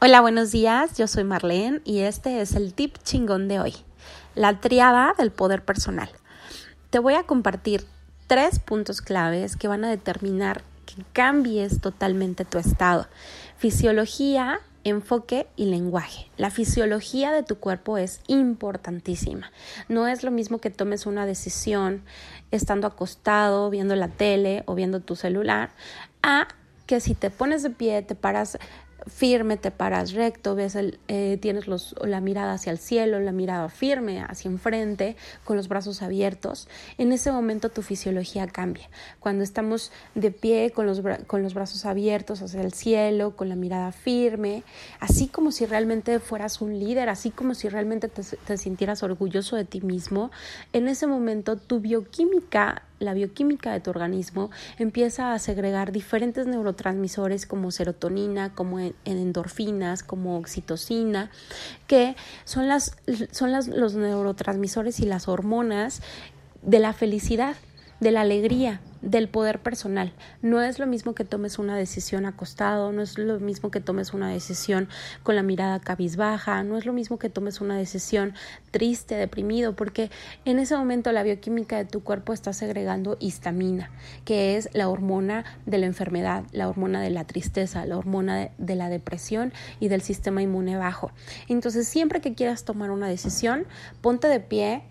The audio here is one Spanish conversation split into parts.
Hola, buenos días. Yo soy Marlene y este es el tip chingón de hoy, la triada del poder personal. Te voy a compartir tres puntos claves que van a determinar que cambies totalmente tu estado. Fisiología, enfoque y lenguaje. La fisiología de tu cuerpo es importantísima. No es lo mismo que tomes una decisión estando acostado, viendo la tele o viendo tu celular, a que si te pones de pie, te paras firme, te paras recto, ves el, eh, tienes los, la mirada hacia el cielo, la mirada firme hacia enfrente, con los brazos abiertos, en ese momento tu fisiología cambia. Cuando estamos de pie con los, con los brazos abiertos hacia el cielo, con la mirada firme, así como si realmente fueras un líder, así como si realmente te, te sintieras orgulloso de ti mismo, en ese momento tu bioquímica la bioquímica de tu organismo empieza a segregar diferentes neurotransmisores como serotonina, como endorfinas, como oxitocina, que son, las, son las, los neurotransmisores y las hormonas de la felicidad, de la alegría, del poder personal. No es lo mismo que tomes una decisión acostado, no es lo mismo que tomes una decisión con la mirada cabizbaja, no es lo mismo que tomes una decisión triste, deprimido, porque en ese momento la bioquímica de tu cuerpo está segregando histamina, que es la hormona de la enfermedad, la hormona de la tristeza, la hormona de, de la depresión y del sistema inmune bajo. Entonces, siempre que quieras tomar una decisión, ponte de pie,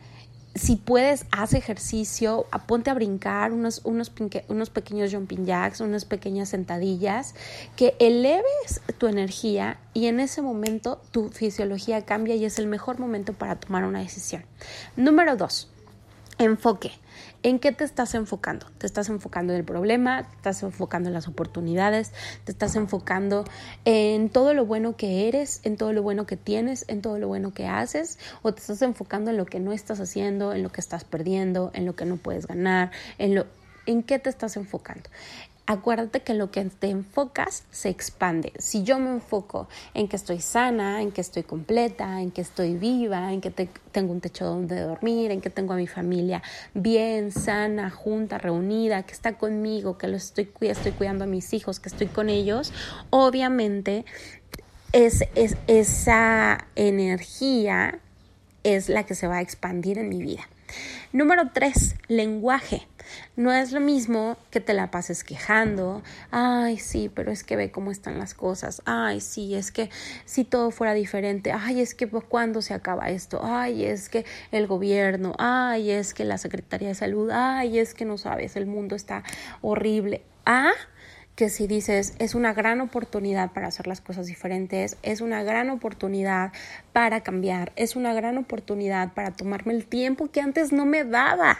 si puedes, haz ejercicio, ponte a brincar unos, unos, unos pequeños jumping jacks, unas pequeñas sentadillas, que eleves tu energía y en ese momento tu fisiología cambia y es el mejor momento para tomar una decisión. Número dos, enfoque. ¿En qué te estás enfocando? ¿Te estás enfocando en el problema? ¿Te estás enfocando en las oportunidades? ¿Te estás enfocando en todo lo bueno que eres, en todo lo bueno que tienes, en todo lo bueno que haces? ¿O te estás enfocando en lo que no estás haciendo, en lo que estás perdiendo, en lo que no puedes ganar, en lo ¿En qué te estás enfocando? Acuérdate que lo que te enfocas se expande. Si yo me enfoco en que estoy sana, en que estoy completa, en que estoy viva, en que tengo un techo donde dormir, en que tengo a mi familia bien, sana, junta, reunida, que está conmigo, que estoy, estoy cuidando a mis hijos, que estoy con ellos, obviamente es, es, esa energía es la que se va a expandir en mi vida. Número tres, lenguaje. No es lo mismo que te la pases quejando, ay sí, pero es que ve cómo están las cosas, ay sí, es que si todo fuera diferente, ay es que cuándo se acaba esto, ay es que el gobierno, ay es que la Secretaría de Salud, ay es que no sabes, el mundo está horrible. Ah, que si dices es una gran oportunidad para hacer las cosas diferentes, es una gran oportunidad para cambiar, es una gran oportunidad para tomarme el tiempo que antes no me daba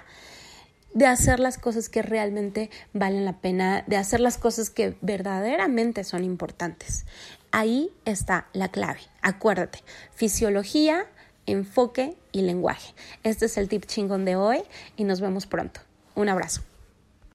de hacer las cosas que realmente valen la pena, de hacer las cosas que verdaderamente son importantes. Ahí está la clave. Acuérdate, fisiología, enfoque y lenguaje. Este es el tip chingón de hoy y nos vemos pronto. Un abrazo.